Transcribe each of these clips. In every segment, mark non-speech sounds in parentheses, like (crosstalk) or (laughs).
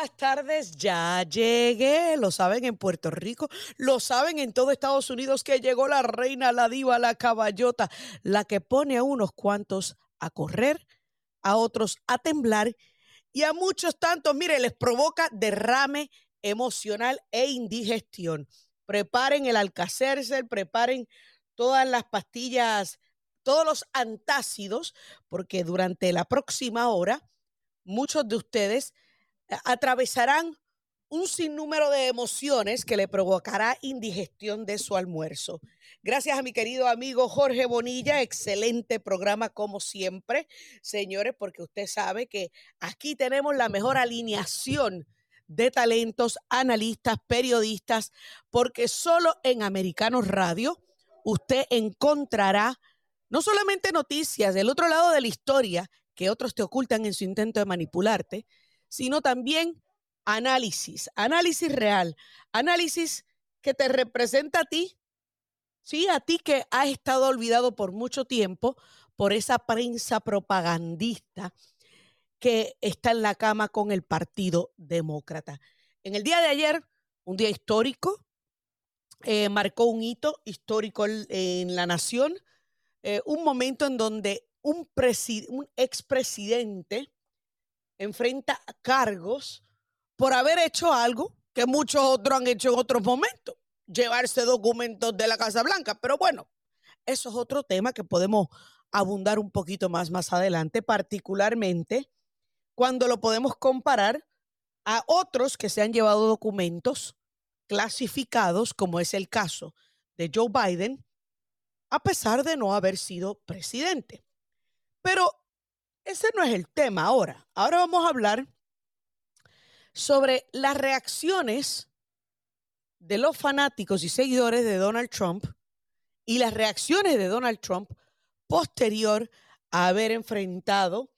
Buenas tardes. Ya llegué. Lo saben en Puerto Rico, lo saben en todo Estados Unidos que llegó la reina, la diva, la caballota, la que pone a unos cuantos a correr, a otros a temblar y a muchos tantos, mire, les provoca derrame emocional e indigestión. Preparen el alcacercer, preparen todas las pastillas, todos los antácidos, porque durante la próxima hora muchos de ustedes atravesarán un sinnúmero de emociones que le provocará indigestión de su almuerzo. Gracias a mi querido amigo Jorge Bonilla, excelente programa como siempre, señores, porque usted sabe que aquí tenemos la mejor alineación de talentos, analistas, periodistas, porque solo en Americanos Radio usted encontrará no solamente noticias del otro lado de la historia que otros te ocultan en su intento de manipularte, sino también análisis, análisis real, análisis que te representa a ti, sí, a ti que has estado olvidado por mucho tiempo por esa prensa propagandista que está en la cama con el Partido Demócrata. En el día de ayer, un día histórico, eh, marcó un hito histórico en la nación, eh, un momento en donde un, un expresidente enfrenta cargos por haber hecho algo que muchos otros han hecho en otros momentos, llevarse documentos de la Casa Blanca. Pero bueno, eso es otro tema que podemos abundar un poquito más más adelante, particularmente cuando lo podemos comparar a otros que se han llevado documentos clasificados, como es el caso de Joe Biden, a pesar de no haber sido presidente. Pero ese no es el tema ahora. Ahora vamos a hablar sobre las reacciones de los fanáticos y seguidores de Donald Trump y las reacciones de Donald Trump posterior a haber enfrentado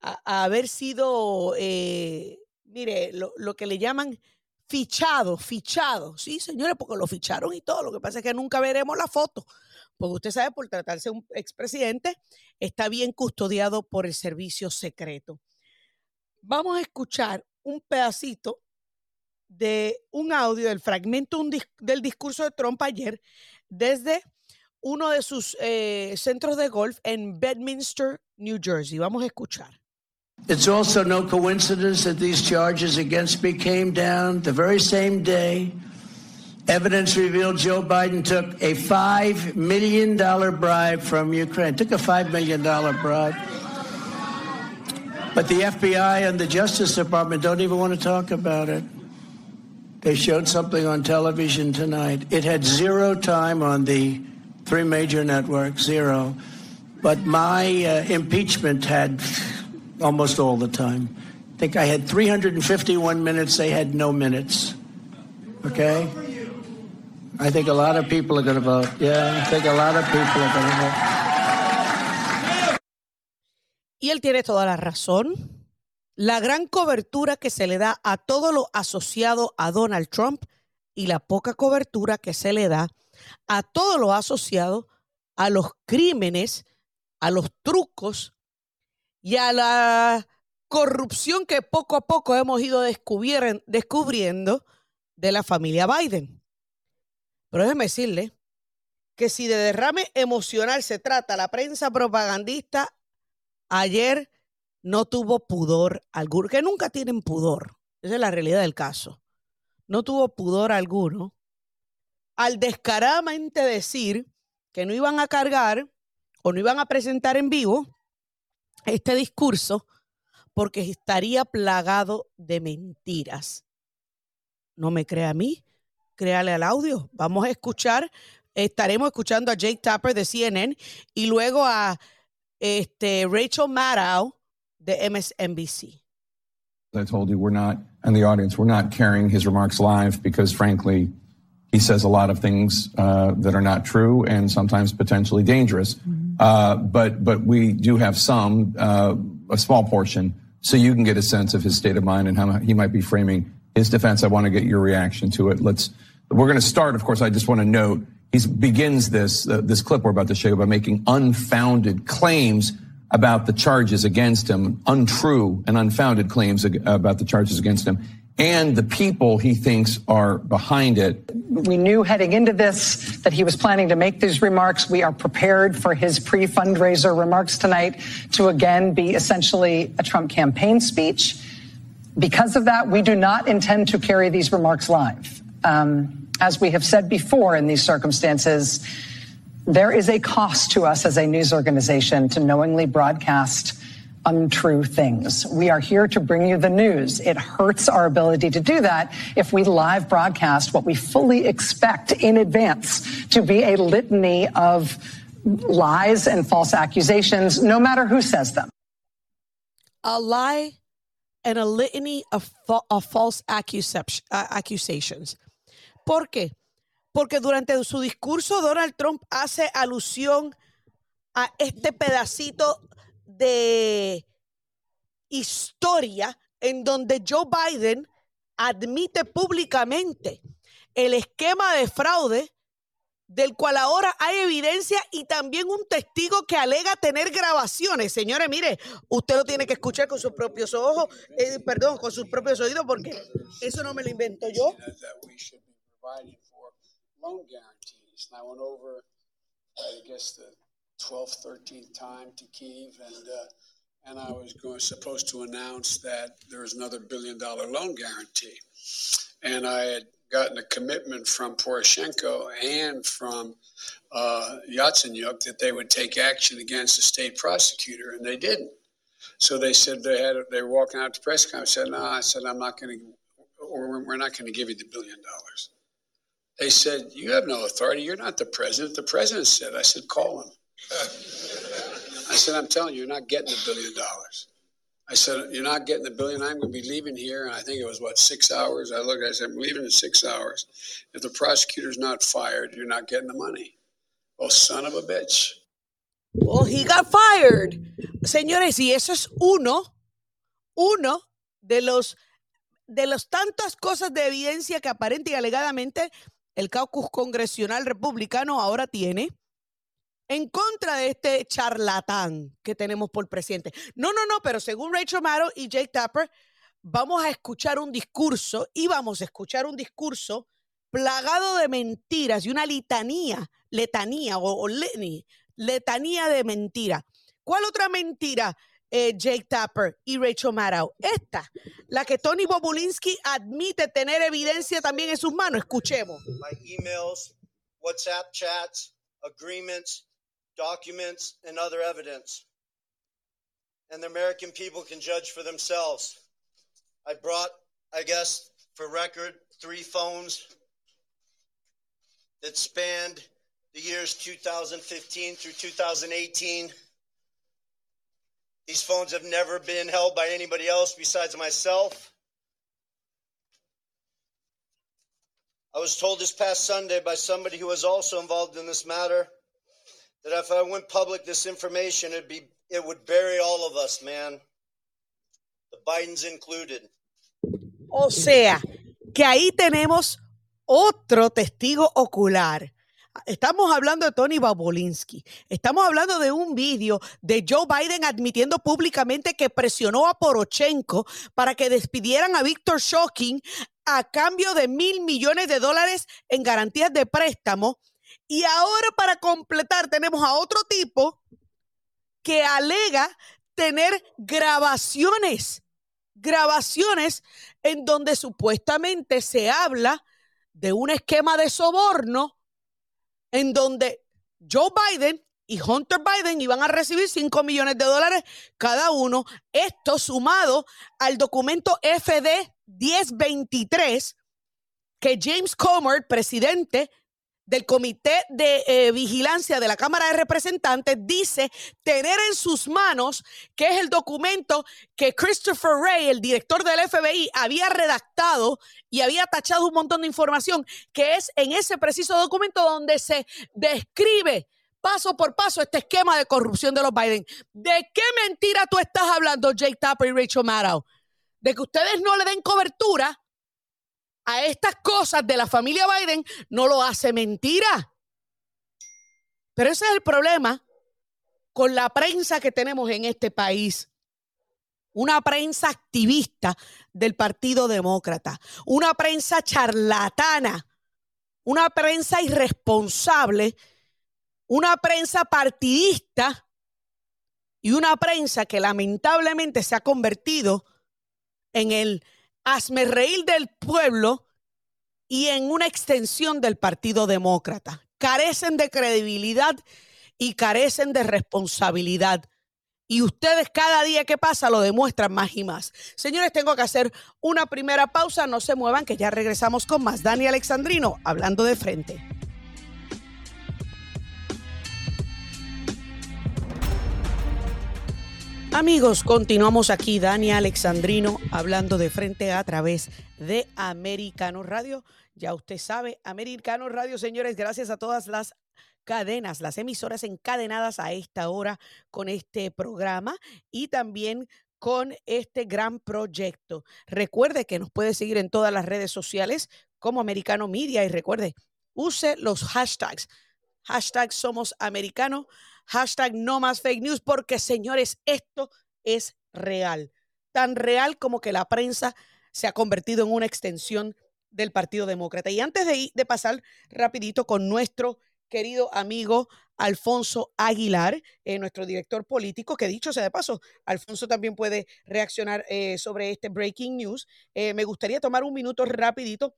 a, haber sido, eh, mire, lo, que le llaman fichado, fichado, sí, señores, porque lo ficharon y todo. Lo que pasa es que nunca veremos la foto, porque usted sabe, por tratarse de un expresidente, está bien custodiado por el servicio secreto. Vamos a escuchar un pedacito de un audio, del fragmento del discurso de Trump ayer desde uno de sus eh, centros de golf en Bedminster, New Jersey. Vamos a escuchar. It's also no coincidence that these charges against me came down the very same day. Evidence revealed Joe Biden took a $5 million bribe from Ukraine. Took a $5 million bribe. But the FBI and the Justice Department don't even want to talk about it. They showed something on television tonight. It had zero time on the three major networks, zero. But my uh, impeachment had almost all the time. I think I had 351 minutes. They had no minutes. Okay? I think a lot of people are going to vote. Yeah, I think a lot of people are going vote. Y él tiene toda la razón. La gran cobertura que se le da a todo lo asociado a Donald Trump y la poca cobertura que se le da a todo lo asociado a los crímenes, a los trucos y a la corrupción que poco a poco hemos ido descubriendo de la familia Biden. Pero déjeme decirle que si de derrame emocional se trata, la prensa propagandista ayer no tuvo pudor alguno, que nunca tienen pudor, esa es la realidad del caso, no tuvo pudor alguno al descaradamente decir que no iban a cargar o no iban a presentar en vivo este discurso porque estaría plagado de mentiras. No me crea a mí, créale al audio. Vamos a escuchar, estaremos escuchando a Jake Tapper de CNN y luego a este, Rachel Maddow de MSNBC. I told you, we're not, and the audience, we're not carrying his remarks live because, frankly, he says a lot of things uh, that are not true and sometimes potentially dangerous. Mm-hmm. Uh, but but we do have some, uh, a small portion, so you can get a sense of his state of mind and how he might be framing his defense. I want to get your reaction to it. Let's. We're going to start. Of course, I just want to note he begins this uh, this clip we're about to show you by making unfounded claims about the charges against him, untrue and unfounded claims about the charges against him, and the people he thinks are behind it. We knew heading into this that he was planning to make these remarks. We are prepared for his pre fundraiser remarks tonight to again be essentially a Trump campaign speech. Because of that, we do not intend to carry these remarks live. Um, as we have said before in these circumstances, there is a cost to us as a news organization to knowingly broadcast untrue things. We are here to bring you the news. It hurts our ability to do that if we live broadcast what we fully expect in advance to be a litany of lies and false accusations, no matter who says them. A lie and a litany of, of false accusations. ¿Por qué? Porque durante su discurso Donald Trump hace alusión a este pedacito de historia en donde Joe Biden admite públicamente el esquema de fraude del cual ahora hay evidencia y también un testigo que alega tener grabaciones. Señores, mire, usted lo tiene que escuchar con sus propios ojos, eh, perdón, con sus propios oídos, porque eso no me lo invento yo. Providing for loan guarantees. And I went over, I guess, the 12th, 13th time to Kiev, and uh, and I was going, supposed to announce that there was another billion dollar loan guarantee. And I had gotten a commitment from Poroshenko and from uh, Yatsenyuk that they would take action against the state prosecutor, and they didn't. So they said they had they were walking out to press conference. Said, "No," I said, "I'm not going to, or we're not going to give you the billion dollars." They said, You have no authority. You're not the president. The president said, I said, Call him. (laughs) I said, I'm telling you, you're not getting the billion dollars. I said, You're not getting the billion. I'm going to be leaving here. And I think it was, what, six hours? I looked, I said, I'm leaving in six hours. If the prosecutor's not fired, you're not getting the money. Oh, son of a bitch. Well, he got fired. Señores, y eso es uno, uno de los de las tantas cosas de evidencia que aparente y alegadamente el caucus congresional republicano ahora tiene en contra de este charlatán que tenemos por presidente. No, no, no, pero según Rachel Maddow y Jake Tapper, vamos a escuchar un discurso y vamos a escuchar un discurso plagado de mentiras y una litanía, letanía o, o letanía de mentira. ¿Cuál otra mentira eh, Jake Tapper y Rachel Maddow. Esta, la que Tony Bobulinski admite tener evidencia también en sus manos. Escuchemos. My emails, WhatsApp chats, agreements, documents, and other evidence. And the American people can judge for themselves. I brought, I guess, for record, three phones that spanned the years 2015 through 2018 These phones have never been held by anybody else besides myself. I was told this past Sunday by somebody who was also involved in this matter that if I went public this information, it'd be it would bury all of us, man. The Bidens included. O sea, que ahí tenemos otro testigo ocular Estamos hablando de Tony Babolinsky. Estamos hablando de un vídeo de Joe Biden admitiendo públicamente que presionó a Porochenko para que despidieran a Víctor Shocking a cambio de mil millones de dólares en garantías de préstamo. Y ahora para completar tenemos a otro tipo que alega tener grabaciones, grabaciones en donde supuestamente se habla de un esquema de soborno en donde Joe Biden y Hunter Biden iban a recibir 5 millones de dólares cada uno. Esto sumado al documento FD 1023 que James Comer, presidente del Comité de eh, Vigilancia de la Cámara de Representantes dice tener en sus manos, que es el documento que Christopher Wray, el director del FBI, había redactado y había tachado un montón de información, que es en ese preciso documento donde se describe paso por paso este esquema de corrupción de los Biden. ¿De qué mentira tú estás hablando, Jake Tapper y Rachel Maddow? De que ustedes no le den cobertura a estas cosas de la familia Biden no lo hace mentira. Pero ese es el problema. con la prensa que tenemos en este país. Una prensa activista del Partido Demócrata, una prensa charlatana, una prensa irresponsable, una prensa partidista y una prensa que lamentablemente se ha convertido en el reír del pueblo y en una extensión del Partido Demócrata. Carecen de credibilidad y carecen de responsabilidad. Y ustedes cada día que pasa lo demuestran más y más. Señores, tengo que hacer una primera pausa. No se muevan, que ya regresamos con más. Dani Alexandrino, hablando de frente. Amigos, continuamos aquí, Dani Alexandrino, hablando de frente a través de Americano Radio. Ya usted sabe, Americano Radio, señores, gracias a todas las cadenas, las emisoras encadenadas a esta hora con este programa y también con este gran proyecto. Recuerde que nos puede seguir en todas las redes sociales como Americano Media y recuerde, use los hashtags. Hashtag somos americano, hashtag no más fake news, porque señores, esto es real. Tan real como que la prensa se ha convertido en una extensión del Partido Demócrata. Y antes de, de pasar rapidito con nuestro querido amigo Alfonso Aguilar, eh, nuestro director político, que dicho sea de paso, Alfonso también puede reaccionar eh, sobre este breaking news. Eh, me gustaría tomar un minuto rapidito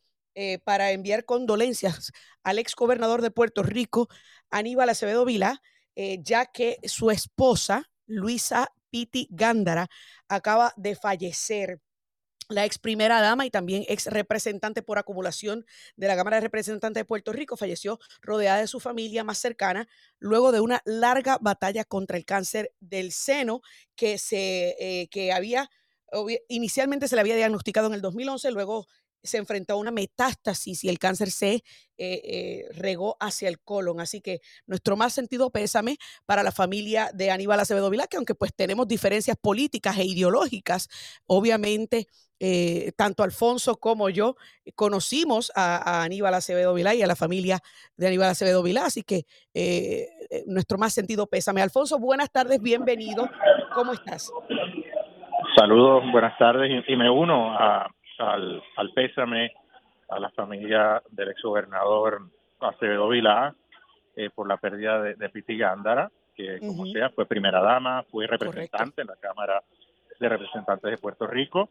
para enviar condolencias al ex gobernador de Puerto Rico, Aníbal Acevedo Vila, ya que su esposa, Luisa Piti Gándara, acaba de fallecer. La ex primera dama y también ex representante por acumulación de la Cámara de Representantes de Puerto Rico, falleció rodeada de su familia más cercana luego de una larga batalla contra el cáncer del seno que se eh, que había inicialmente se le había diagnosticado en el 2011, luego se enfrentó a una metástasis y el cáncer se eh, eh, regó hacia el colon. Así que nuestro más sentido pésame para la familia de Aníbal Acevedo Vilá, que aunque pues tenemos diferencias políticas e ideológicas, obviamente eh, tanto Alfonso como yo conocimos a, Aníbal Acevedo Vilá y a la familia de Aníbal Acevedo Vilá, así que nuestro más sentido pésame. Alfonso, buenas tardes, bienvenido. ¿Cómo estás? Saludos, buenas tardes y me uno a al, al pésame a la familia del exgobernador Acevedo Vilá eh, por la pérdida de, de Piti Gándara, que como sea fue primera dama, fue representante en la Cámara de Representantes de Puerto Rico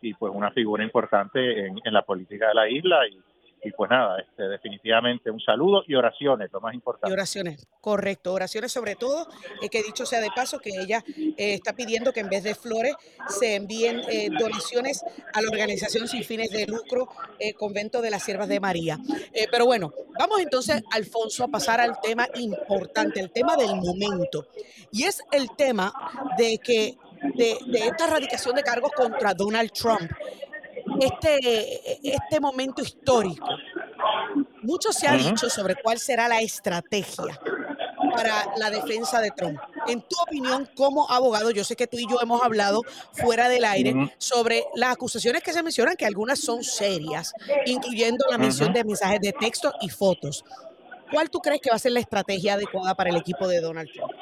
y pues una figura importante en, en la política de la isla y y pues nada, este, definitivamente un saludo y oraciones, lo más importante. Y oraciones, correcto, oraciones sobre todo, eh, que dicho sea de paso, que ella eh, está pidiendo que en vez de flores se envíen eh, donaciones a la organización sin fines de lucro Convento de las Siervas de María. pero bueno, vamos entonces, Alfonso, a pasar al tema importante, el tema del momento, y es el tema de que de, de esta erradicación de cargos contra Donald Trump este, este momento histórico. Mucho se ha dicho sobre cuál será la estrategia para la defensa de Trump. En tu opinión, como abogado, yo sé que tú y yo hemos hablado fuera del aire sobre las acusaciones que se mencionan, que algunas son serias, incluyendo la mención de mensajes de texto y fotos. ¿Cuál tú crees que va a ser la estrategia adecuada para el equipo de Donald Trump?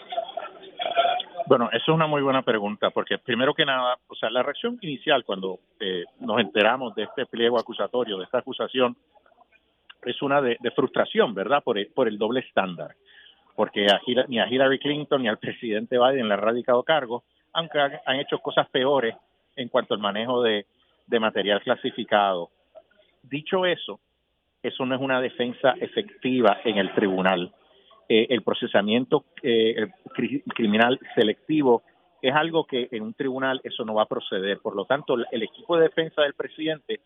Bueno, eso es una muy buena pregunta, porque primero que nada, o sea, la reacción inicial cuando eh, nos enteramos de este pliego acusatorio, de esta acusación, es una de, frustración, ¿verdad? Por el, por el doble estándar, porque ni a Hillary Clinton ni al presidente Biden le han radicado cargo, aunque han, hecho cosas peores en cuanto al manejo de material clasificado. Dicho eso, eso no es una defensa efectiva en el tribunal eh, el procesamiento eh, criminal selectivo es algo que en un tribunal eso no va a proceder. Por lo tanto, el equipo de defensa del presidente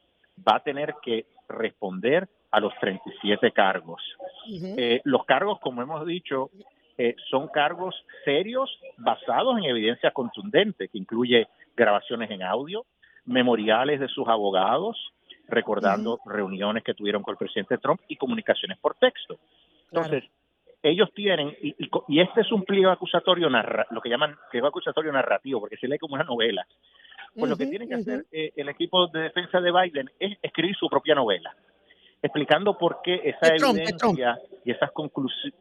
va a tener que responder a los 37 cargos. Eh, los cargos, como hemos dicho, son cargos serios basados en evidencia contundente, que incluye grabaciones en audio, memoriales de sus abogados, recordando reuniones que tuvieron con el presidente Trump y comunicaciones por texto. Entonces, ellos tienen, y, y, este es un pliego acusatorio, narra, lo que llaman pliego acusatorio narrativo, porque se lee como una novela. Pues lo que tiene que hacer eh, el equipo de defensa de Biden es escribir su propia novela, explicando por qué esa evidencia y esas,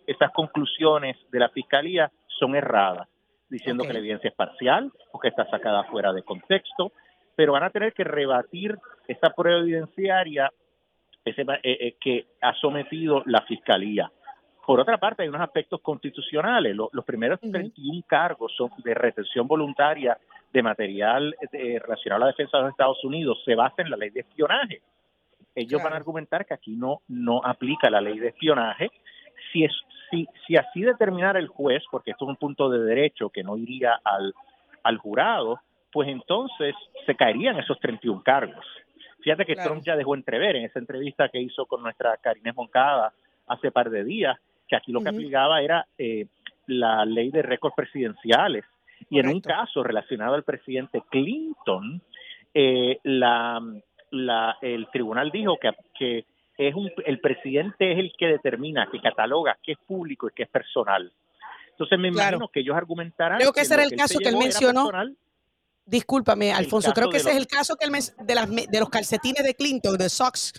esas conclusiones de la fiscalía son erradas, diciendo que la evidencia es parcial o que está sacada fuera de contexto, pero van a tener que rebatir esta prueba evidenciaria ese, eh, eh, que ha sometido la Fiscalía. Por otra parte, hay unos aspectos constitucionales. Los, primeros 31 cargos son de retención voluntaria de material eh, relacionado a la defensa de los Estados Unidos. Se basa en la ley de espionaje. Ellos van a argumentar que aquí no, no aplica la ley de espionaje. Si, es, si, si así determinara el juez, porque esto es un punto de derecho que no iría al, al jurado, pues entonces se caerían esos 31 cargos. Fíjate que Trump ya dejó entrever en esa entrevista que hizo con nuestra Karine Moncada hace par de días, que aquí lo que aplicaba era eh, la ley de récords presidenciales. Y en un caso relacionado al presidente Clinton, eh, la, la, el tribunal dijo que, que es un, el presidente es el que determina, que cataloga qué es público y qué es personal. Entonces me imagino que ellos argumentarán. Creo que, ese era el caso que él mencionó. Discúlpame, Alfonso, creo que ese es el caso que de, las, de los calcetines de Clinton, de socks.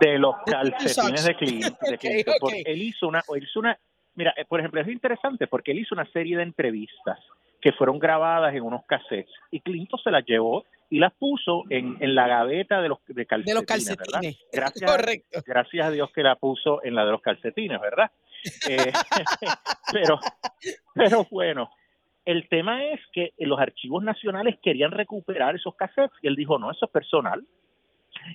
De los calcetines de Clinton. (laughs) Él, hizo una, hizo una, mira, eh, por ejemplo, es interesante porque él hizo una serie de entrevistas que fueron grabadas en unos cassettes y Clinton se las llevó y las puso en, en la gaveta de los de calcetines, de los calcetines. (laughs) Gracias, Correcto. gracias a Dios que la puso en la de los calcetines, ¿verdad? (laughs) Eh, pero, pero bueno, el tema es que los archivos nacionales querían recuperar esos cassettes y él dijo, no, eso es personal.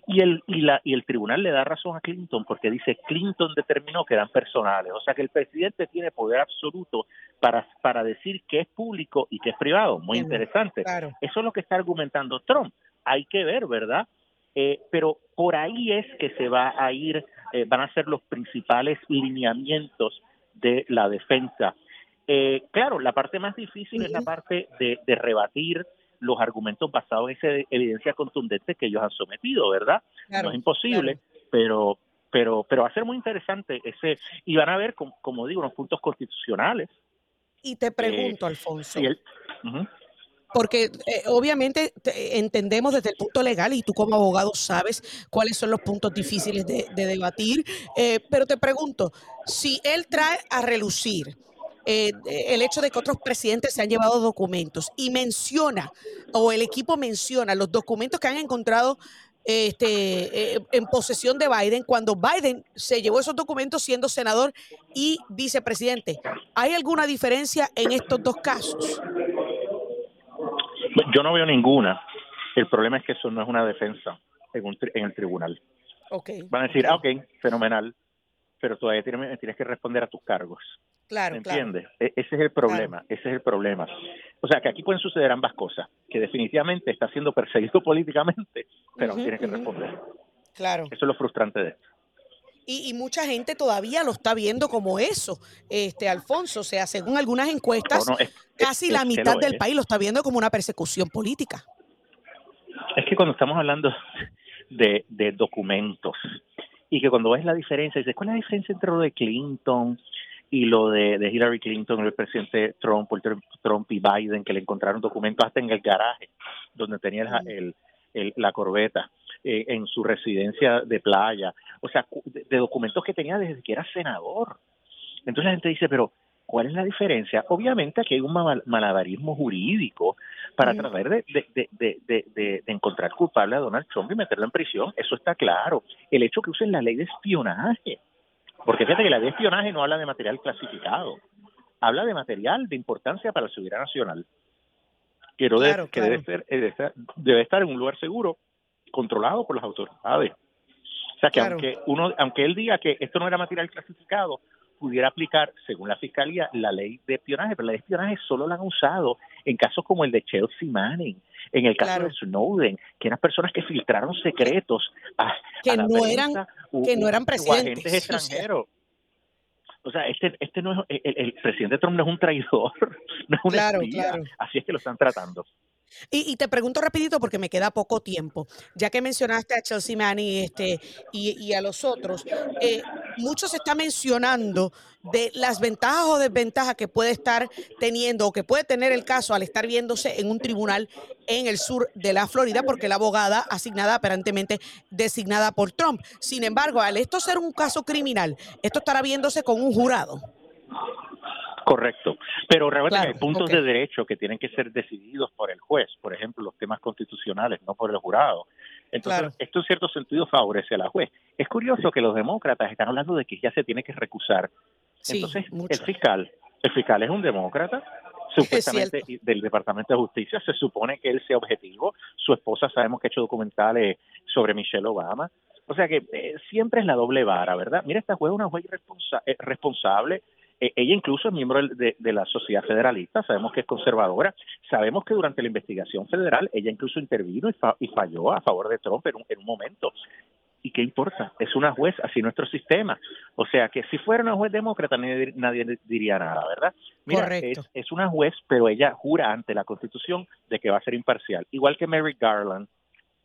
Y el, y, la, y el tribunal le da razón a Clinton porque dice Clinton determinó que eran personales. O sea que el presidente tiene poder absoluto para, para decir qué es público y qué es privado. Muy interesante. Eso es lo que está argumentando Trump. Hay que ver, ¿verdad? Eh, pero por ahí es que se va a ir, eh, van a ser los principales lineamientos de la defensa eh, claro, la parte más difícil es la parte de, rebatir los argumentos basados en esa evidencia contundente que ellos han sometido, ¿verdad? no es imposible, pero pero pero va a ser muy interesante ese y van a ver como, digo unos puntos constitucionales. Y te pregunto, eh, Alfonso. Porque eh, obviamente entendemos desde el punto legal y tú como abogado sabes cuáles son los puntos difíciles de, debatir, pero te pregunto, si él trae a relucir eh, el hecho de que otros presidentes se han llevado documentos y menciona, o el equipo menciona los documentos que han encontrado este, eh, en posesión de Biden cuando Biden se llevó esos documentos siendo senador y vicepresidente. ¿Hay alguna diferencia en estos dos casos? Yo no veo ninguna. El problema es que eso no es una defensa en, el tribunal. Okay. Van a decir, ah, ok, fenomenal, pero todavía tienes, tienes que responder a tus cargos. Claro, ¿Me entiendes? E-, ese es el problema, ese es el problema. O sea, que aquí pueden suceder ambas cosas, que definitivamente está siendo perseguido (laughs) políticamente, pero tiene que responder. Claro. Eso es lo frustrante de esto. Y, mucha gente todavía lo está viendo como eso, este Alfonso. O sea, según algunas encuestas, casi la mitad del país lo está viendo como una persecución política. Es que cuando estamos hablando de, de documentos y que cuando ves la diferencia, dices, ¿cuál es la diferencia entre lo de Clinton y lo de, Hillary Clinton, el presidente Trump, Trump y Biden, que le encontraron documentos hasta en el garaje donde tenía el, la corbeta, eh, en su residencia de playa, o sea, de, documentos que tenía desde que era senador. Entonces la gente dice, pero ¿cuál es la diferencia? Obviamente aquí hay un malabarismo jurídico para tratar de, de, de, encontrar culpable a Donald Trump y meterlo en prisión, eso está claro. El hecho que usen la ley de espionaje, porque fíjate que la de espionaje no habla de material clasificado, habla de material de importancia para la seguridad nacional. Quiero decir que debe, ser, debe estar en un lugar seguro, controlado por las autoridades. O sea que aunque uno, aunque él diga que esto no era material clasificado, pudiera aplicar, según la fiscalía, la ley de espionaje, pero la ley de espionaje solo la han usado en casos como el de Chelsea Manning, en el caso de Snowden, que eran personas que filtraron secretos a, que no eran que no eran presidentes agentes extranjeros. O sea, este, este no es, el, presidente Trump no es un traidor, (laughs) no es un espía, así es que lo están tratando. Y, te pregunto rapidito porque me queda poco tiempo, ya que mencionaste a Chelsea Manning este, y, a los otros, eh, mucho se está mencionando de las ventajas o desventajas que puede estar teniendo o que puede tener el caso al estar viéndose en un tribunal en el sur de la Florida, porque la abogada asignada aparentemente designada por Trump. Sin embargo, al esto ser un caso criminal, esto estará viéndose con un jurado. Correcto, pero realmente Claro, hay puntos de derecho que tienen que ser decididos por el juez, por ejemplo, los temas constitucionales, no por el jurado. Entonces, Claro. esto en cierto sentido favorece a la juez. Es curioso que los demócratas están hablando de que ya se tiene que recusar. Sí, Entonces, mucho. el fiscal, el fiscal es un demócrata, supuestamente del Departamento de Justicia, se supone que él sea objetivo. Su esposa sabemos que ha hecho documentales sobre Michelle Obama. O sea que eh, siempre es la doble vara, ¿verdad? Mira, esta juez es una juez eh, responsable. Eh, ella incluso es miembro de, de la sociedad federalista, sabemos que es conservadora. Sabemos que durante la investigación federal ella incluso intervino y, fa- y falló a favor de Trump en un, en un momento. ¿Y qué importa? Es una juez, así nuestro sistema. O sea que si fuera una juez demócrata nadie, nadie diría nada, ¿verdad? Mira, Correcto. es, es una juez, pero ella jura ante la Constitución de que va a ser imparcial. Igual que Mary Garland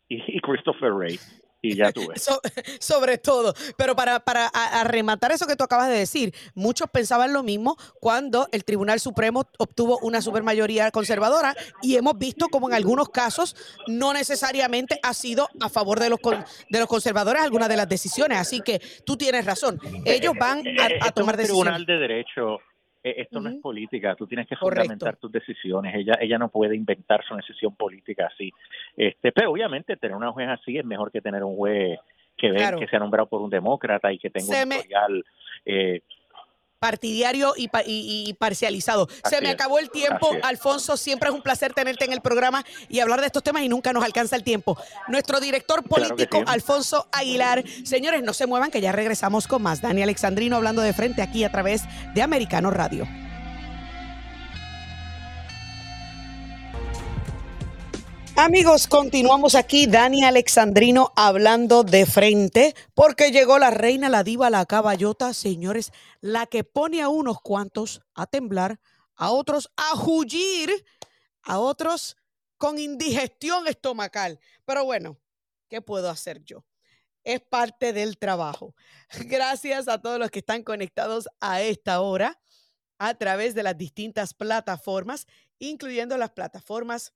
y, y Christopher Wray. Y ya. (laughs) So- (laughs) sobre todo. Pero para, para a- a rematar eso que tú acabas de decir, muchos pensaban lo mismo cuando el Tribunal Supremo obtuvo una supermayoría conservadora y hemos visto como en algunos casos no necesariamente ha sido a favor de los, con- de los conservadores algunas de las decisiones. Así que tú tienes razón. Ellos van a, es tomar un tribunal decisiones. de derecho. Eh, Esto no es política, tú tienes que Correcto. fundamentar tus decisiones. Ella ella no puede inventar su decisión política así. Este, pero obviamente tener una juez así es mejor que tener un juez que ve, Claro. que sea nombrado por un demócrata y que tenga Se un me- historial eh, partidario y, pa- y- y parcializado. Se me es, acabó el tiempo. Alfonso. Siempre es un placer tenerte en el programa y hablar de estos temas y nunca nos alcanza el tiempo. Nuestro director Claro político, sí. Alfonso Aguilar. Señores, no se muevan que ya regresamos con más. Dani Alexandrino hablando de frente aquí a través de Americano Radio. Amigos, continuamos aquí, Dani Alexandrino hablando de frente, porque llegó la reina, la diva, la caballota, señores, la que pone a unos cuantos a temblar, a otros a huyir, a otros con indigestión estomacal. Pero bueno, ¿qué puedo hacer yo? Es parte del trabajo. (laughs) Gracias a todos los que están conectados a esta hora a través de las distintas plataformas, incluyendo las plataformas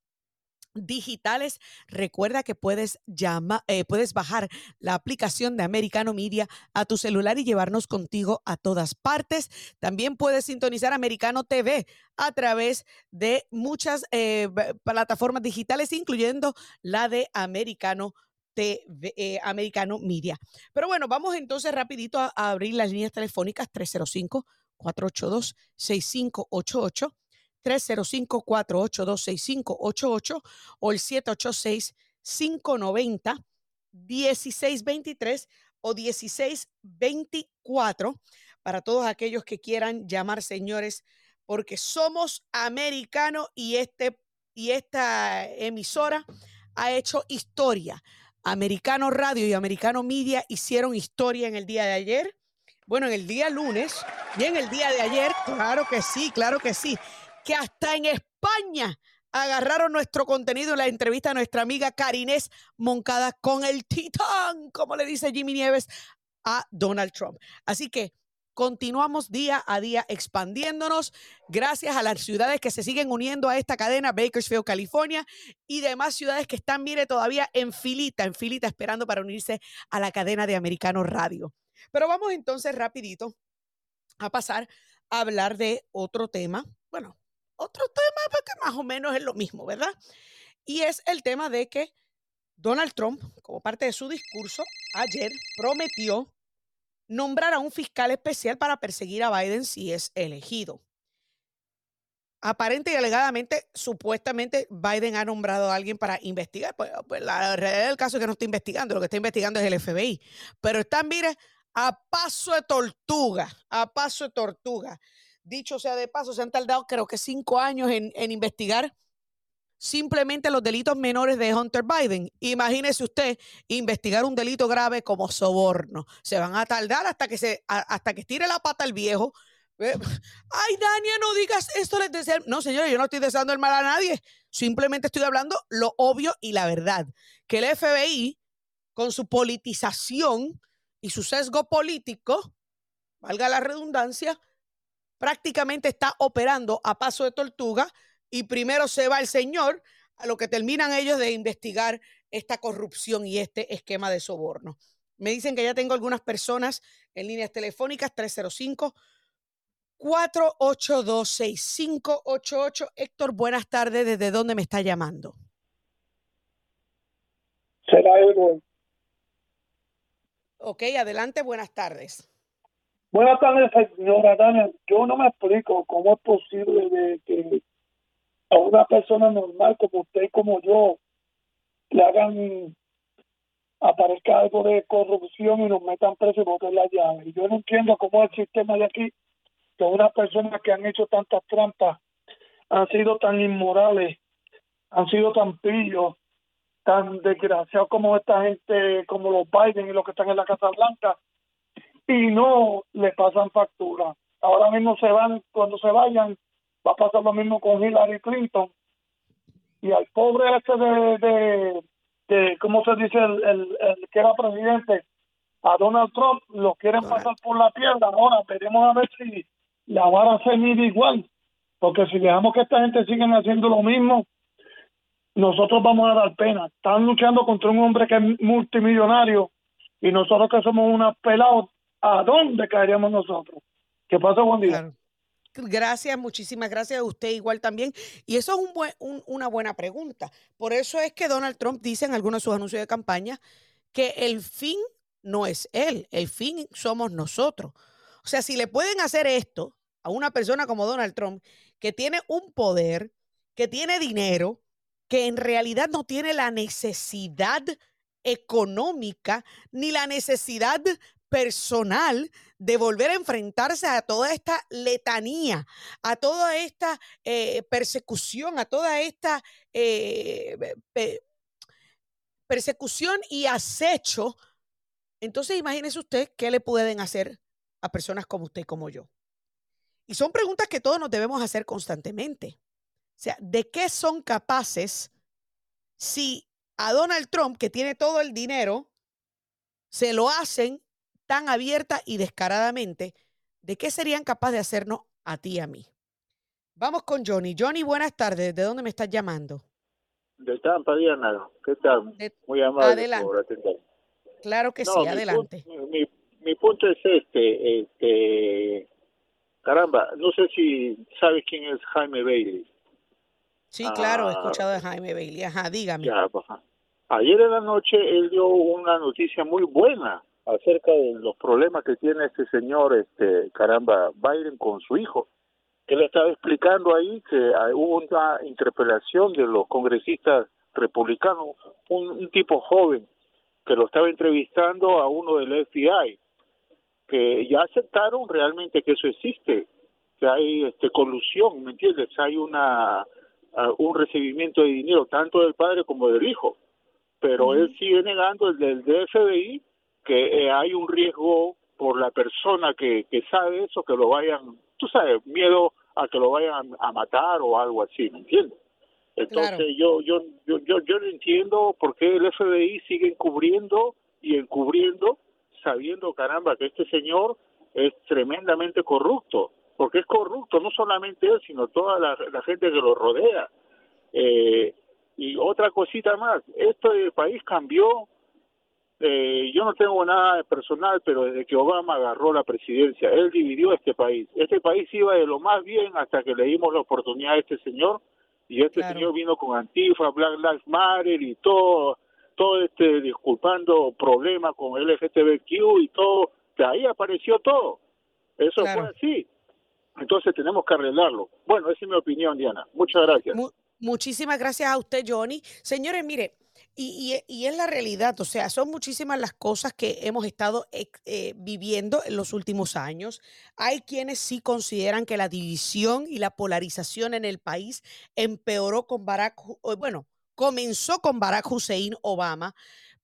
digitales. Recuerda que puedes llama- eh, puedes bajar la aplicación de Americano Media a tu celular y llevarnos contigo a todas partes. También puedes sintonizar Americano TV a través de muchas eh, plataformas digitales, incluyendo la de Americano TV, eh, Americano Media. Pero bueno, vamos entonces rapidito a, a abrir las líneas telefónicas 305 482 6588 305-482-6588 o el 786-590-1623 o 1624 para todos aquellos que quieran llamar señores, porque somos americanos y, este, y esta emisora ha hecho historia. Americano Radio y Americano Media hicieron historia en el día de ayer. Bueno, en el día lunes y en el día de ayer, claro que sí, claro que sí que hasta en España agarraron nuestro contenido en la entrevista de nuestra amiga Carinés Moncada con el titán, como le dice Jimmy Nieves a Donald Trump. Así que continuamos día a día expandiéndonos gracias a las ciudades que se siguen uniendo a esta cadena, Bakersfield, California, y demás ciudades que están, mire, todavía en filita, en filita, esperando para unirse a la cadena de Americano Radio. Pero vamos entonces rapidito a pasar a hablar de otro tema. Bueno, otro tema porque más o menos es lo mismo, ¿verdad? Y es el tema de que Donald Trump, como parte de su discurso, ayer prometió nombrar a un fiscal especial para perseguir a Biden si es elegido. Aparente y alegadamente, supuestamente, Biden ha nombrado a alguien para investigar. Pues, pues la realidad del caso es que no está investigando, lo que está investigando es el FBI. Pero están, mire, a paso de tortuga, a paso de tortuga. Dicho sea de paso, se han tardado creo que cinco años en, investigar simplemente los delitos menores de Hunter Biden. Imagínese usted investigar un delito grave como soborno. Se van a tardar hasta que se hasta que tire la pata el viejo. Eh, Ay, Dania, no digas esto. Les deseo. No, señores, yo no estoy deseando el mal a nadie. Simplemente estoy hablando lo obvio y la verdad. Que el FBI, con su politización y su sesgo político, valga la redundancia, prácticamente está operando a paso de tortuga y primero se va el señor a lo que terminan ellos de investigar esta corrupción y este esquema de soborno. Me dicen que ya tengo algunas personas en líneas telefónicas 305 4826588. Héctor, buenas tardes. ¿Desde dónde me está llamando? Será Edward. Ok, adelante, buenas tardes. Buenas tardes, señora Dania. Yo no me explico cómo es posible que a una persona normal como usted y como yo le hagan aparezca algo de corrupción y nos metan preso y boten la llave. Y yo no entiendo cómo el sistema de aquí, que unas personas que han hecho tantas trampas, han sido tan inmorales, han sido tan pillos, tan desgraciados como esta gente, como los Biden y los que están en la Casa Blanca, y no le pasan factura. Ahora mismo se van, cuando se vayan, va a pasar lo mismo con Hillary Clinton. Y al pobre este de, de, de ¿cómo se dice? El, el, el que era presidente, a Donald Trump, lo quieren pasar por la piedra. Ahora veremos a ver si la vara se mide igual. Porque si dejamos que esta gente siga haciendo lo mismo, nosotros vamos a dar pena. Están luchando contra un hombre que es multimillonario y nosotros que somos unos pelados, ¿a dónde caeríamos nosotros? ¿Qué pasa, buen día? Gracias, muchísimas gracias a usted igual también. Y eso es un- una buena pregunta. Por eso es que Donald Trump dice en algunos de sus anuncios de campaña que el fin no es él, el fin somos nosotros. O sea, si le pueden hacer esto a una persona como Donald Trump, que tiene un poder, que tiene dinero, que en realidad no tiene la necesidad económica ni la necesidad personal de volver a enfrentarse a toda esta letanía, a toda esta eh, persecución, a toda esta eh, pe- persecución y acecho, entonces imagínese usted qué le pueden hacer a personas como usted como yo. Y son preguntas que todos nos debemos hacer constantemente. O sea, ¿de qué son capaces si a Donald Trump, que tiene todo el dinero, se lo hacen tan abierta y descaradamente? ¿De qué serían capaces de hacernos a ti y a mí? Vamos con Johnny. Johnny, buenas tardes. ¿De dónde me estás llamando? De Tampa, Diana. ¿Qué tal? De- Muy amable Adelante. por atender. Claro que No, sí, mi adelante. punto- Mi, mi punto es este, este, caramba, no sé si sabes quién es Jaime Bailey. Sí, claro, he Ah, escuchado de Jaime Bailey. Ajá, dígame. Ya, ajá. Ayer en la noche él dio una noticia muy buena acerca de los problemas que tiene este señor, este, caramba, Biden con su hijo. Él estaba explicando ahí que ah, hubo una interpelación de los congresistas republicanos, un, un tipo joven que lo estaba entrevistando a uno del FBI, que ya aceptaron realmente que eso existe, que hay este, colusión, ¿me entiendes? Hay una ah, un recibimiento de dinero tanto del padre como del hijo, pero él sigue negando el del FBI que eh, hay un riesgo por la persona que, que sabe eso, que lo vayan, tú sabes, miedo a que lo vayan a matar o algo así, ¿me entiendes? Entonces Claro. yo, yo, yo, yo, yo no entiendo por qué el FBI sigue encubriendo y encubriendo, sabiendo, caramba, que este señor es tremendamente corrupto, porque es corrupto no solamente él, sino toda la, la gente que lo rodea. Eh, y otra cosita más, este país cambió, eh, yo no tengo nada personal, pero desde que Obama agarró la presidencia, él dividió este país. Este país iba de lo más bien hasta que le dimos la oportunidad a este señor, y este Claro. señor vino con Antifa, Black Lives Matter y todo, todo este disculpando problemas con LGTBQ y todo, de ahí apareció todo. Eso Claro. fue así. Entonces tenemos que arreglarlo. Bueno, esa es mi opinión, Diana. Muchas gracias. Mu- muchísimas gracias a usted, Johnny. Señores, mire, y, y- y es la realidad, o sea, son muchísimas las cosas que hemos estado eh, viviendo en los últimos años. Hay quienes sí consideran que la división y la polarización en el país empeoró con Barack, bueno, comenzó con Barack Hussein Obama,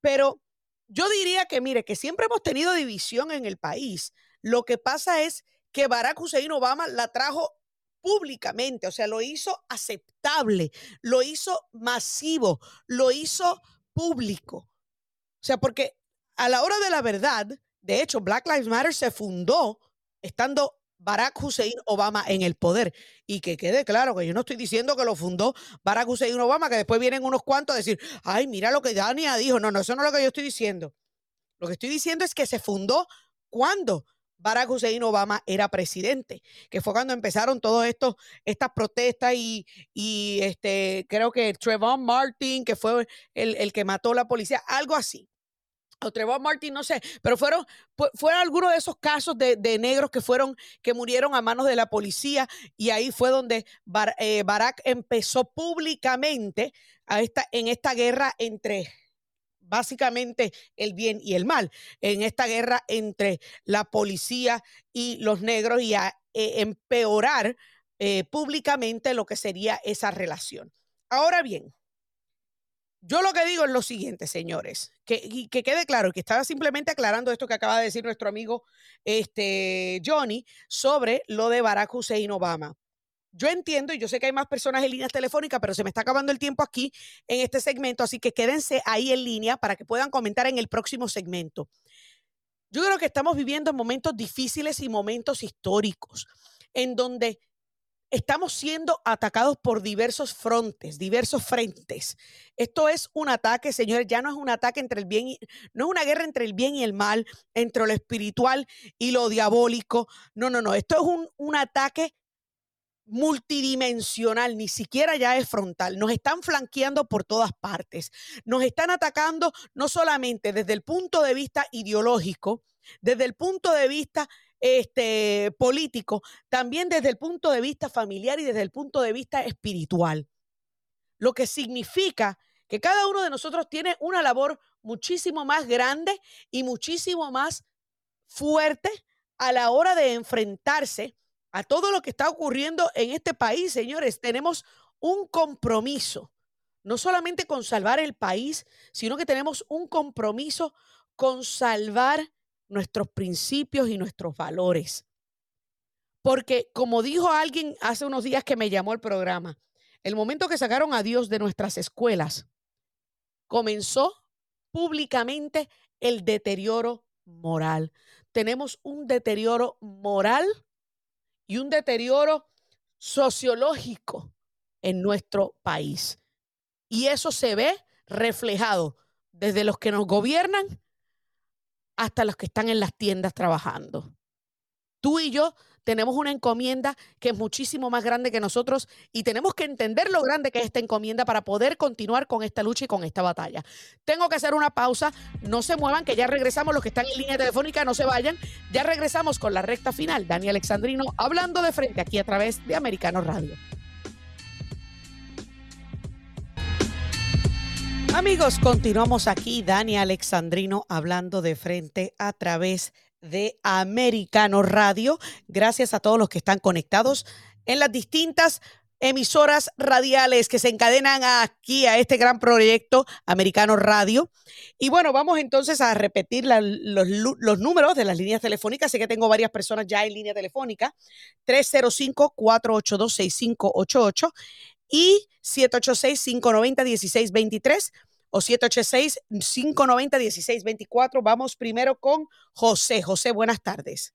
pero yo diría que, mire, que siempre hemos tenido división en el país. Lo que pasa es que Barack Hussein Obama la trajo públicamente, o sea, lo hizo aceptable, lo hizo masivo, lo hizo público. O sea, porque a la hora de la verdad, de hecho, Black Lives Matter se fundó estando Barack Hussein Obama en el poder. Y que quede claro que yo no estoy diciendo que lo fundó Barack Hussein Obama, que después vienen unos cuantos a decir, ay, mira lo que Dania dijo. No, no, eso no es lo que yo estoy diciendo. Lo que estoy diciendo es que se fundó cuando Barack Hussein Obama era presidente, que fue cuando empezaron todas estas protestas y, y, este, creo que Trevon Martin, que fue el, el que mató a la policía, algo así. O Trevor Martin, no sé, pero fueron, fueron algunos de esos casos de, negros que fueron, que murieron a manos de la policía y ahí fue donde eh, Barack empezó públicamente a esta, en esta guerra entre básicamente el bien y el mal, en esta guerra entre la policía y los negros y a eh, empeorar eh, públicamente lo que sería esa relación. Ahora bien, yo lo que digo es lo siguiente, señores, que, que quede claro, que estaba simplemente aclarando esto que acaba de decir nuestro amigo este, Johnny sobre lo de Barack Hussein Obama. Yo entiendo y yo sé que hay más personas en líneas telefónicas, pero se me está acabando el tiempo aquí en este segmento, así que quédense ahí en línea para que puedan comentar en el próximo segmento. Yo creo que estamos viviendo momentos difíciles y momentos históricos en donde estamos siendo atacados por diversos frontes, diversos frentes. Esto es un ataque, señores, ya no es un ataque entre el bien y no es una guerra entre el bien y el mal, entre lo espiritual y lo diabólico. No, no, no, esto es un, un ataque multidimensional, ni siquiera ya es frontal. Nos están flanqueando por todas partes. Nos están atacando no solamente desde el punto de vista ideológico, desde el punto de vista este, político, también desde el punto de vista familiar y desde el punto de vista espiritual. Lo que significa que cada uno de nosotros tiene una labor muchísimo más grande y muchísimo más fuerte a la hora de enfrentarse a todo lo que está ocurriendo en este país, señores. Tenemos un compromiso, no solamente con salvar el país, sino que tenemos un compromiso con salvar nuestros principios y nuestros valores. Porque como dijo alguien hace unos días que me llamó al programa, el momento que sacaron a Dios de nuestras escuelas, comenzó públicamente el deterioro moral. Tenemos un deterioro moral y un deterioro sociológico en nuestro país. Y eso se ve reflejado desde los que nos gobiernan hasta los que están en las tiendas trabajando. Tú y yo tenemos una encomienda que es muchísimo más grande que nosotros y tenemos que entender lo grande que es esta encomienda para poder continuar con esta lucha y con esta batalla. Tengo que hacer una pausa, no se muevan, que ya regresamos, los que están en línea telefónica, no se vayan, ya regresamos con la recta final. Dani Alexandrino hablando de frente aquí a través de Americano Radio. Amigos, continuamos aquí, Dani Alexandrino hablando de frente a través de Americano Radio. Gracias a todos los que están conectados en las distintas emisoras radiales que se encadenan aquí a este gran proyecto Americano Radio. Y bueno, vamos entonces a repetir los, los, números de las líneas telefónicas. Sé que tengo varias personas ya en línea telefónica. 305-482-6588 y 786-590-1623 o 786-590-1624. Vamos primero con José. José, buenas tardes.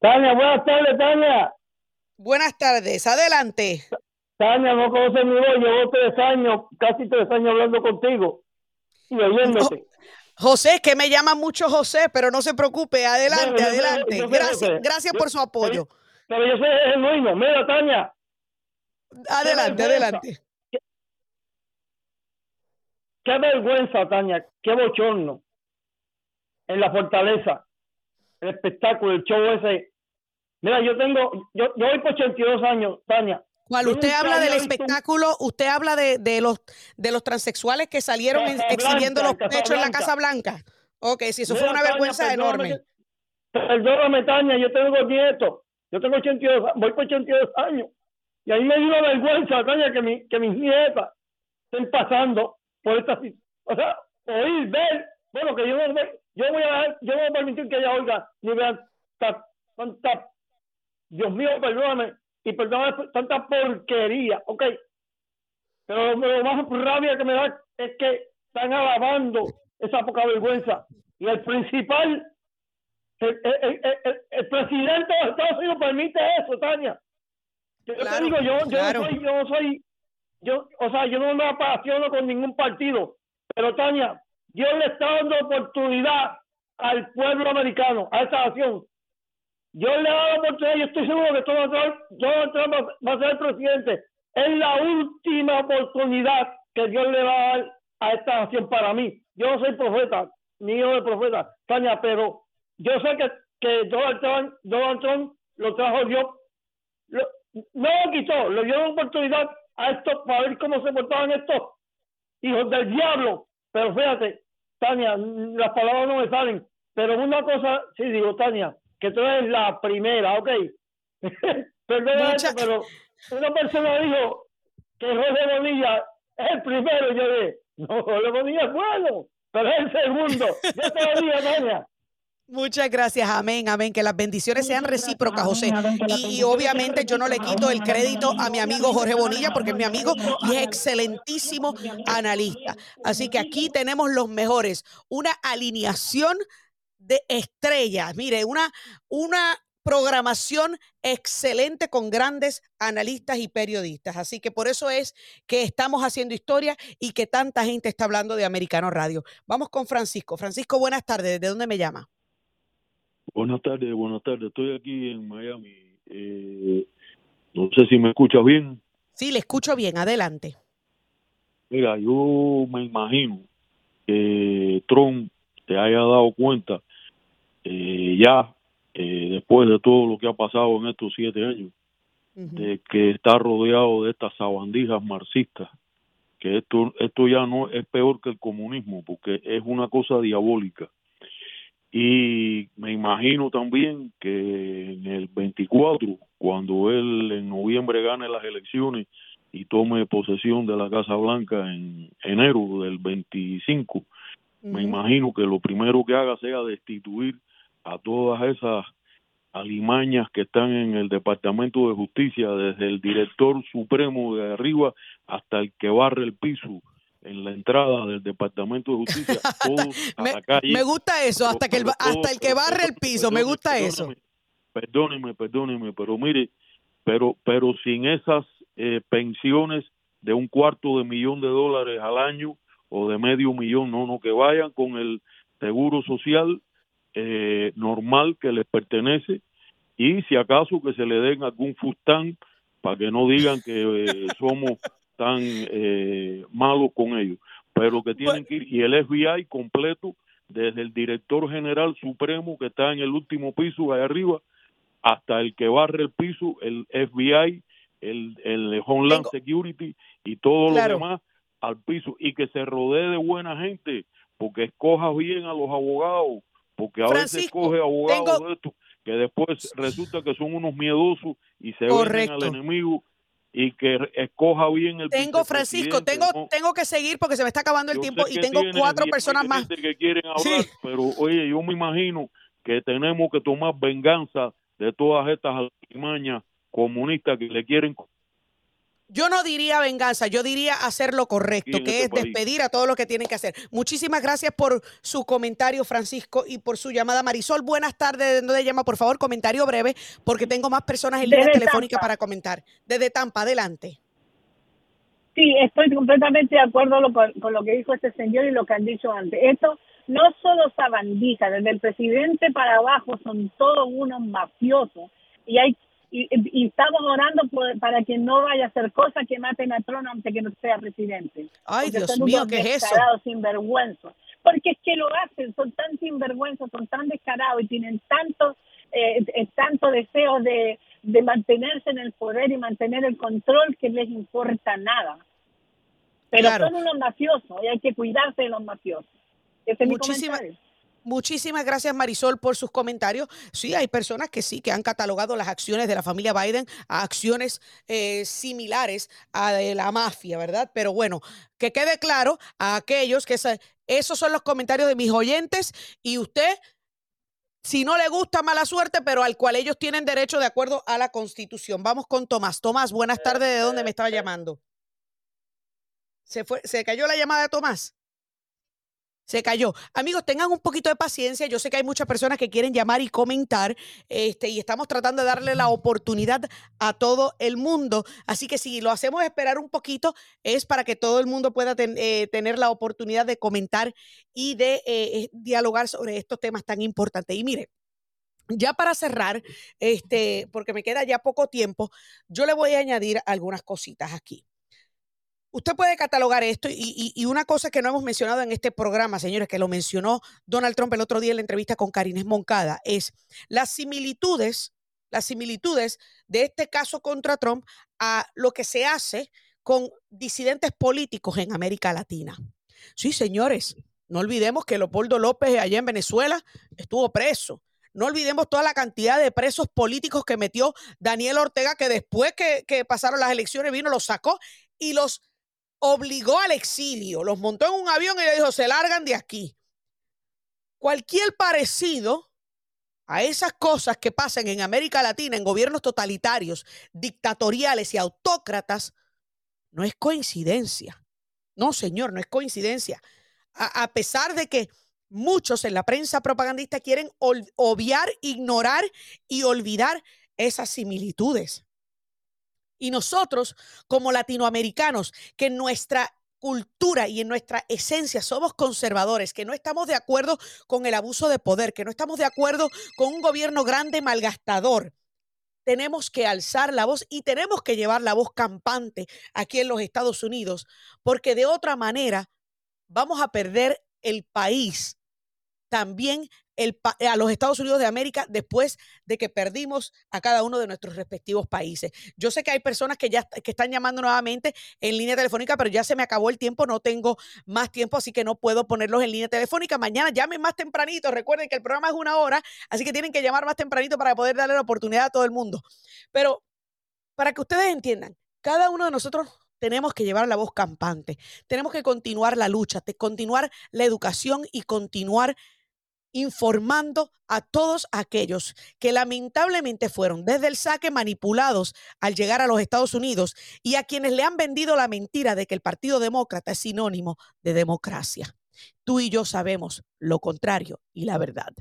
Tania, buenas tardes, Tania. Buenas tardes, adelante. Tania, no conoces mi voz, llevo tres años, casi tres años hablando contigo y oyéndote. José, que me llama mucho José, pero no se preocupe, adelante, adelante. gracias, gracias por su apoyo. Pero yo soy genuino. Mira, Tania, Adelante, adelante. Qué, vergüenza, Tania, qué bochorno. En la fortaleza, el espectáculo, el show ese. Mira, yo tengo, yo, yo voy por 82 años, Tania. Cuando usted habla del espectáculo, usted habla de, de, los de los transexuales que salieron exhibiendo los pechos en la Casa Blanca. Ok, si eso fue una vergüenza enorme. Perdóname, Tania, yo tengo nietos. Yo tengo 82, voy por 82 años. Y ahí me dio vergüenza, Tania, que, mi, que mis nietas estén pasando por esta. O sea, oír, ver, bueno, que yo no yo voy a yo no voy a permitir que ella oiga ni vean tanta, Dios mío, perdóname, y perdóname tanta porquería, ok. Pero lo más rabia que me da es que están alabando esa poca vergüenza. Y el principal, el, el, el, el presidente de Estados Unidos permite eso, Tania. Yo te digo, yo, yo no soy, yo soy, yo, o sea, yo no me apasiono con ningún partido, pero Tania, Dios le está dando oportunidad al pueblo americano, a esta nación, Yo le doy la oportunidad y estoy seguro que Donald Trump, Donald Trump va, a ser presidente. Es la última oportunidad que Dios le va a dar a esta nación para mí. Yo no soy profeta, ni hijo de profeta, Tania, pero yo sé que, que Donald, Trump, Donald Trump lo trajo Dios, no lo quitó, le dio la oportunidad a esto para ver cómo se portaban estos hijos del diablo. Pero fíjate, Tania, las palabras no me salen. Pero una cosa, sí digo, Tania, que tú eres la primera, ¿ok? (laughs) Perdón, pero una persona dijo que José Bonilla es el primero. Yo dije, no, José Bonilla es bueno, pero es el segundo. Yo te lo digo, Tania. Muchas gracias, amén, amén. Que las bendiciones sean recíprocas, José. Y, obviamente yo no le quito el crédito a mi amigo Jorge Bonilla porque es mi amigo y es excelentísimo analista. Así que aquí tenemos los mejores. Una alineación de estrellas. Mire, una, una programación excelente con grandes analistas y periodistas. Así que por eso es que estamos haciendo historia y que tanta gente está hablando de Americano Radio. Vamos con Francisco. Francisco, buenas tardes. ¿De dónde me llama? Buenas tardes, buenas tardes. Estoy aquí en Miami. Eh, no sé si me escuchas bien. Sí, le escucho bien. Adelante. Mira, yo me imagino que Trump te haya dado cuenta eh, ya, eh, después de todo lo que ha pasado en estos siete años, de que está rodeado de estas sabandijas marxistas, que esto, esto ya no es peor que el comunismo, porque es una cosa diabólica y me imagino también que en el 24, cuando él en noviembre gane las elecciones y tome posesión de la Casa Blanca en enero del 25, me imagino que lo primero que haga sea destituir a todas esas alimañas que están en el Departamento de Justicia, desde el director supremo de arriba hasta el que barre el piso en la entrada del Departamento de Justicia, (laughs) todos me, a la calle. Me gusta eso, hasta que el, hasta el que barre el piso, me gusta eso. Perdóneme, perdóneme, pero mire, pero, pero sin esas eh, pensiones de un cuarto de millón de dólares al año o de medio millón, no, no, que vayan con el seguro social eh, normal que les pertenece y si acaso que se le den algún fustán para que no digan que eh, somos tan eh, malos con ellos, pero que tienen que ir, y el FBI completo, desde el director general supremo que está en el último piso, ahí arriba, hasta el que barre el piso, el FBI, el, el Homeland Security y todo lo demás al piso, y que se rodee de buena gente, porque escoja bien a los abogados, porque a veces escoge abogados de estos que después resulta que son unos miedosos y se ven al enemigo y que escoja bien el Tengo Francisco, tengo tengo que seguir porque se me está acabando el tiempo y tengo cuatro personas más. que quieren (laughs) hablar, pero oye, yo me imagino que tenemos que tomar venganza de todas estas alimañas comunistas que le quieren yo no diría venganza, yo diría hacer lo correcto, que es despedir a todos los que tienen que hacer. Muchísimas gracias por su comentario, Francisco, y por su llamada. Marisol, buenas tardes. ¿De dónde llama? Por favor, comentario breve, porque tengo más personas en línea telefónica para comentar. Desde Tampa, adelante. Sí, estoy completamente de acuerdo con, con, lo que dijo este señor y lo que han dicho antes. Esto no solo sabandija, desde el presidente para abajo son todos unos mafiosos y hay y, estamos orando para que no vaya a hacer cosas que maten a Trump antes que no sea presidente. Ay, Dios mío, ¿qué es eso? Sinvergüenza. Porque es que lo hacen, son tan sinvergüenzas, son tan descarados y tienen tanto, eh, eh, tanto deseo de, de mantenerse en el poder y mantener el control que les importa nada. Pero son unos mafiosos y hay que cuidarse de los mafiosos. Ese es Muchísimas, Muchísimas gracias Marisol por sus comentarios. Sí, hay personas que sí, que han catalogado las acciones de la familia Biden a acciones eh, similares a de la mafia, ¿verdad? Pero bueno, que quede claro a aquellos que esos son los comentarios de mis oyentes y usted, si no le gusta, mala suerte, pero al cual ellos tienen derecho de acuerdo a la constitución. Vamos con Tomás. Tomás, buenas tardes. ¿De dónde me estaba llamando? ¿Se, fue, ¿Se cayó la llamada de Tomás? Se cayó. Amigos, tengan un poquito de paciencia. Yo sé que hay muchas personas que quieren llamar y comentar, este, y estamos tratando de darle la oportunidad a todo el mundo. Así que si lo hacemos esperar un poquito, es para que todo el mundo pueda eh, tener la oportunidad de comentar y de eh, eh, dialogar sobre estos temas tan importantes. Y mire, Ya para cerrar, este, porque me queda ya poco tiempo, yo le voy a añadir algunas cositas aquí. Usted puede catalogar esto y, una cosa que no hemos mencionado en este programa, señores, que lo mencionó Donald Trump el otro día en la entrevista con Karines Moncada, es las similitudes, las similitudes de este caso contra Trump a lo que se hace con disidentes políticos en América Latina. Sí, señores, no olvidemos que Leopoldo López allá en Venezuela estuvo preso. No olvidemos toda la cantidad de presos políticos que metió Daniel Ortega, que después que pasaron las elecciones vino, los sacó y los obligó al exilio, los montó en un avión y le dijo, se largan de aquí. Cualquier parecido a esas cosas que pasan en América Latina, en gobiernos totalitarios, dictatoriales y autócratas, no es coincidencia. No, señor, no es coincidencia. A, pesar de que muchos en la prensa propagandista quieren obviar, ignorar y olvidar esas similitudes. Y nosotros, como latinoamericanos, que en nuestra cultura y en nuestra esencia somos conservadores, que no estamos de acuerdo con el abuso de poder, que no estamos de acuerdo con un gobierno grande malgastador, tenemos que alzar la voz y tenemos que llevar la voz campante aquí en los Estados Unidos, porque de otra manera vamos a perder el país también a los Estados Unidos de América después de que perdimos a cada uno de nuestros respectivos países. Yo sé que hay personas que ya que están llamando nuevamente en línea telefónica, pero ya se me acabó el tiempo, no tengo más tiempo, así que no puedo ponerlos en línea telefónica. Mañana llamen más tempranito, recuerden que el programa es una hora, así que tienen que llamar más tempranito para poder darle la oportunidad a todo el mundo. Pero para que ustedes entiendan, cada uno de nosotros tenemos que llevar la voz campante, tenemos que continuar la lucha, continuar la educación y continuar informando a todos aquellos que lamentablemente fueron desde el saque manipulados al llegar a los Estados Unidos y a quienes le han vendido la mentira de que el Partido Demócrata es sinónimo de democracia. Tú y yo sabemos lo contrario y la verdad.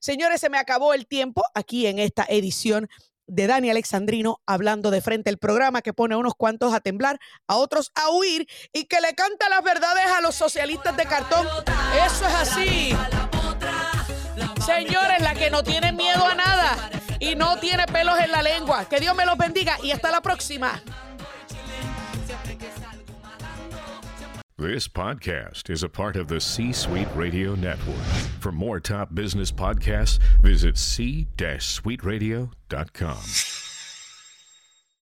Señores, se me acabó el tiempo aquí en esta edición de Dani Alexandrino hablando de frente al programa que pone a unos cuantos a temblar, a otros a huir y que le canta las verdades a los socialistas de cartón. Eso es así. Señores, la que no tiene miedo a nada y no tiene pelos en la lengua. Que Dios me los bendiga y hasta la próxima. This podcast is a part of the C Suite Radio Network. For more top business podcasts, visit c-suiteradio.com.